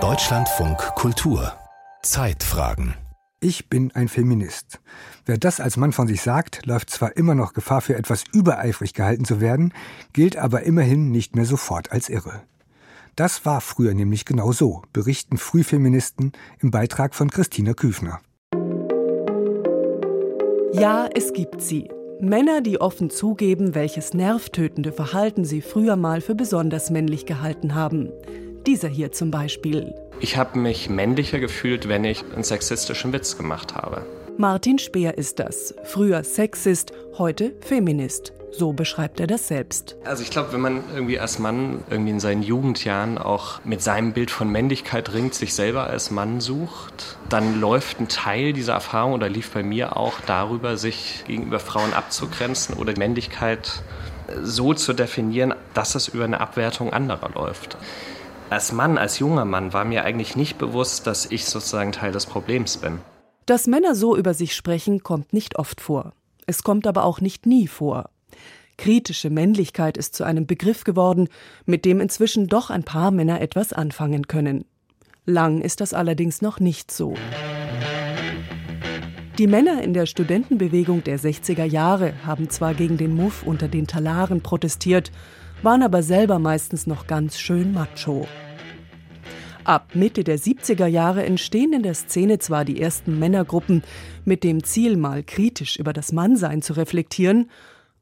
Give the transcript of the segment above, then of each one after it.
Deutschlandfunk Kultur Zeitfragen ich bin ein Feminist. Wer das als Mann von sich sagt, läuft zwar immer noch Gefahr, für etwas übereifrig gehalten zu werden, gilt aber immerhin nicht mehr sofort als irre. Das war früher nämlich genau so, berichten Frühfeministen im Beitrag von Christina Küfner. Ja, es gibt sie. Männer, die offen zugeben, welches nervtötende Verhalten sie früher mal für besonders männlich gehalten haben. Dieser hier zum Beispiel. Ich habe mich männlicher gefühlt, wenn ich einen sexistischen Witz gemacht habe. Martin Speer ist das. Früher Sexist, heute Feminist. So beschreibt er das selbst. Also ich glaube, wenn man irgendwie als Mann irgendwie in seinen Jugendjahren auch mit seinem Bild von Männlichkeit ringt, sich selber als Mann sucht, dann läuft ein Teil dieser Erfahrung oder lief bei mir auch darüber, sich gegenüber Frauen abzugrenzen oder Männlichkeit so zu definieren, dass es über eine Abwertung anderer läuft als Mann, als junger Mann war mir eigentlich nicht bewusst, dass ich sozusagen Teil des Problems bin. Dass Männer so über sich sprechen, kommt nicht oft vor. Es kommt aber auch nicht nie vor. Kritische Männlichkeit ist zu einem Begriff geworden, mit dem inzwischen doch ein paar Männer etwas anfangen können. Lang ist das allerdings noch nicht so. Die Männer in der Studentenbewegung der 60er Jahre haben zwar gegen den Muff unter den Talaren protestiert, waren aber selber meistens noch ganz schön macho. Ab Mitte der 70er Jahre entstehen in der Szene zwar die ersten Männergruppen mit dem Ziel, mal kritisch über das Mannsein zu reflektieren,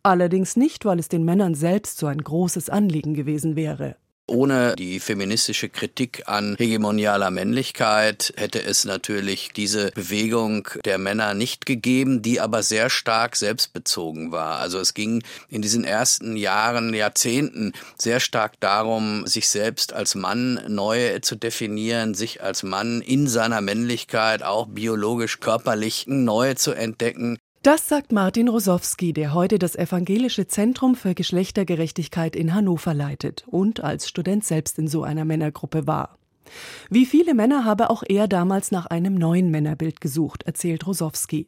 allerdings nicht, weil es den Männern selbst so ein großes Anliegen gewesen wäre. Ohne die feministische Kritik an hegemonialer Männlichkeit hätte es natürlich diese Bewegung der Männer nicht gegeben, die aber sehr stark selbstbezogen war. Also es ging in diesen ersten Jahren, Jahrzehnten sehr stark darum, sich selbst als Mann neu zu definieren, sich als Mann in seiner Männlichkeit auch biologisch körperlich neu zu entdecken. Das sagt Martin Rosowski, der heute das Evangelische Zentrum für Geschlechtergerechtigkeit in Hannover leitet und als Student selbst in so einer Männergruppe war. Wie viele Männer habe auch er damals nach einem neuen Männerbild gesucht, erzählt Rosowski.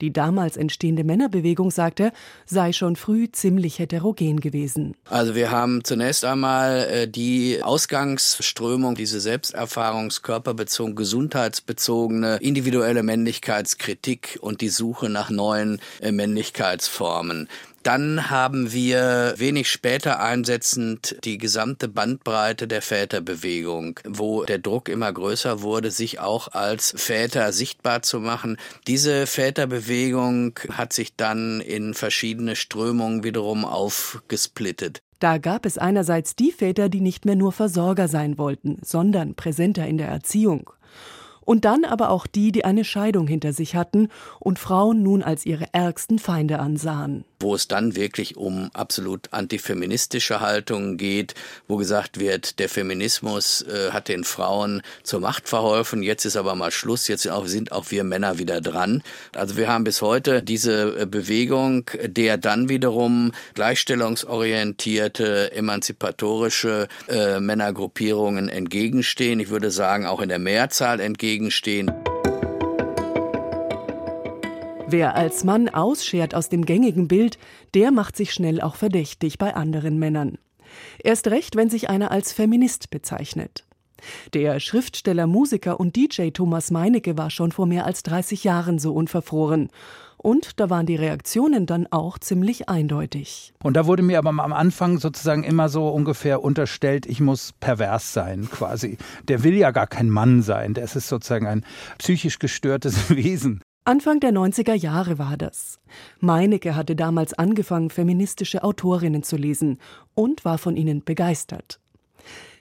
Die damals entstehende Männerbewegung, sagte, sei schon früh ziemlich heterogen gewesen. Also wir haben zunächst einmal äh, die Ausgangsströmung, diese Selbsterfahrungs-, körperbezogen, gesundheitsbezogene, individuelle Männlichkeitskritik und die Suche nach neuen äh, Männlichkeitsformen. Dann haben wir wenig später einsetzend die gesamte Bandbreite der Väterbewegung, wo der Druck immer größer wurde, sich auch als Väter sichtbar zu machen. Diese Väterbewegung hat sich dann in verschiedene Strömungen wiederum aufgesplittet. Da gab es einerseits die Väter, die nicht mehr nur Versorger sein wollten, sondern präsenter in der Erziehung und dann aber auch die, die eine Scheidung hinter sich hatten und Frauen nun als ihre ärgsten Feinde ansahen. Wo es dann wirklich um absolut antifeministische Haltungen geht, wo gesagt wird, der Feminismus äh, hat den Frauen zur Macht verholfen, jetzt ist aber mal Schluss, jetzt sind auch wir Männer wieder dran. Also wir haben bis heute diese äh, Bewegung, der dann wiederum gleichstellungsorientierte, emanzipatorische äh, Männergruppierungen entgegenstehen. Ich würde sagen, auch in der Mehrzahl entgegen entgegenstehen. Wer als Mann ausschert aus dem gängigen Bild, der macht sich schnell auch verdächtig bei anderen Männern. Erst recht, wenn sich einer als Feminist bezeichnet. Der Schriftsteller, Musiker und DJ Thomas Meinecke war schon vor mehr als 30 Jahren so unverfroren und da waren die Reaktionen dann auch ziemlich eindeutig. Und da wurde mir aber am Anfang sozusagen immer so ungefähr unterstellt, ich muss pervers sein quasi. Der will ja gar kein Mann sein, der ist sozusagen ein psychisch gestörtes Wesen. Anfang der 90er Jahre war das. Meinecke hatte damals angefangen, feministische Autorinnen zu lesen und war von ihnen begeistert.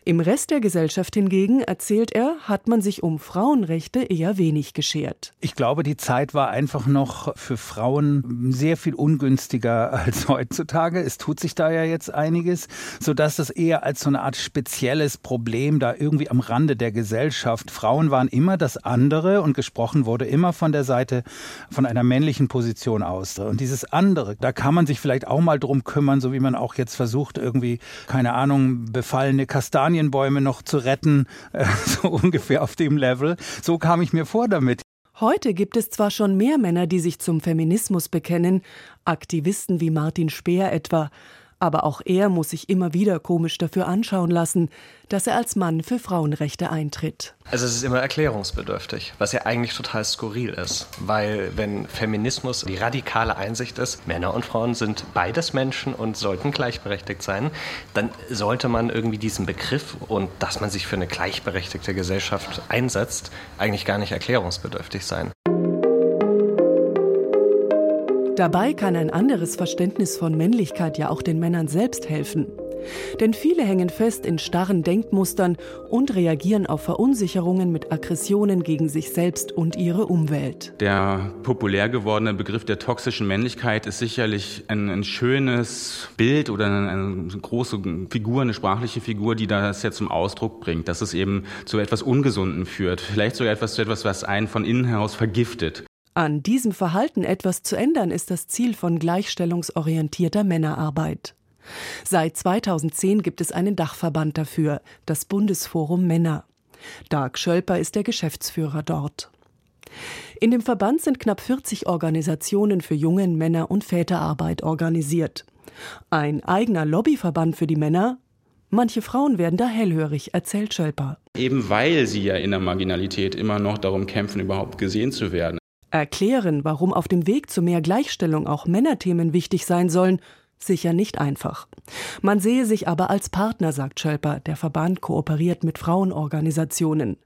Im Rest der Gesellschaft hingegen, erzählt er, hat man sich um Frauenrechte eher wenig geschert. Ich glaube, die Zeit war einfach noch für Frauen sehr viel ungünstiger als heutzutage. Es tut sich da ja jetzt einiges, sodass das eher als so eine Art spezielles Problem da irgendwie am Rande der Gesellschaft. Frauen waren immer das andere und gesprochen wurde immer von der Seite von einer männlichen Position aus. Und dieses andere, da kann man sich vielleicht auch mal drum kümmern, so wie man auch jetzt versucht, irgendwie, keine Ahnung, befallene Kastanien Kastanienbäume noch zu retten, äh, so ungefähr auf dem Level. So kam ich mir vor damit. Heute gibt es zwar schon mehr Männer, die sich zum Feminismus bekennen, Aktivisten wie Martin Speer etwa, Aber auch er muss sich immer wieder komisch dafür anschauen lassen, dass er als Mann für Frauenrechte eintritt. Also es ist immer erklärungsbedürftig, was ja eigentlich total skurril ist. Weil wenn Feminismus die radikale Einsicht ist, Männer und Frauen sind beides Menschen und sollten gleichberechtigt sein, dann sollte man irgendwie diesen Begriff und dass man sich für eine gleichberechtigte Gesellschaft einsetzt, eigentlich gar nicht erklärungsbedürftig sein. Dabei kann ein anderes Verständnis von Männlichkeit ja auch den Männern selbst helfen. Denn viele hängen fest in starren Denkmustern und reagieren auf Verunsicherungen mit Aggressionen gegen sich selbst und ihre Umwelt. Der populär gewordene Begriff der toxischen Männlichkeit ist sicherlich ein, ein schönes Bild oder eine, eine, große Figur, eine sprachliche Figur, die das ja zum Ausdruck bringt, dass es eben zu etwas Ungesunden führt, vielleicht sogar etwas zu etwas, was einen von innen heraus vergiftet. An diesem Verhalten etwas zu ändern, ist das Ziel von gleichstellungsorientierter Männerarbeit. Seit 2010 gibt es einen Dachverband dafür, das Bundesforum Männer. Dark Schölper ist der Geschäftsführer dort. In dem Verband sind knapp 40 Organisationen für Jungen, Männer und Väterarbeit organisiert. Ein eigener Lobbyverband für die Männer? Manche Frauen werden da hellhörig, erzählt Schölper. Eben weil sie ja in der Marginalität immer noch darum kämpfen, überhaupt gesehen zu werden. Erklären, warum auf dem Weg zu mehr Gleichstellung auch Männerthemen wichtig sein sollen, sicher nicht einfach. Man sehe sich aber als Partner, sagt Schölper. Der Verband kooperiert mit Frauenorganisationen.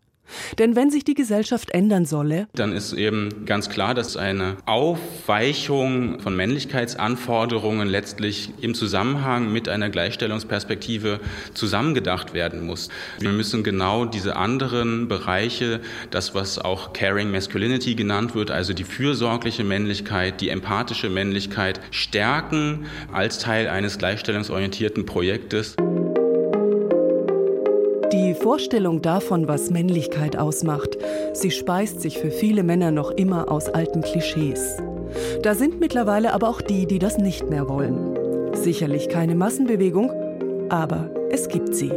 Denn wenn sich die Gesellschaft ändern solle, dann ist eben ganz klar, dass eine Aufweichung von Männlichkeitsanforderungen letztlich im Zusammenhang mit einer Gleichstellungsperspektive zusammengedacht werden muss. Wir müssen genau diese anderen Bereiche, das was auch Caring Masculinity genannt wird, also die fürsorgliche Männlichkeit, die empathische Männlichkeit, stärken als Teil eines gleichstellungsorientierten Projektes. Die Vorstellung davon, was Männlichkeit ausmacht, sie speist sich für viele Männer noch immer aus alten Klischees. Da sind mittlerweile aber auch die, die das nicht mehr wollen. Sicherlich keine Massenbewegung, aber es gibt sie.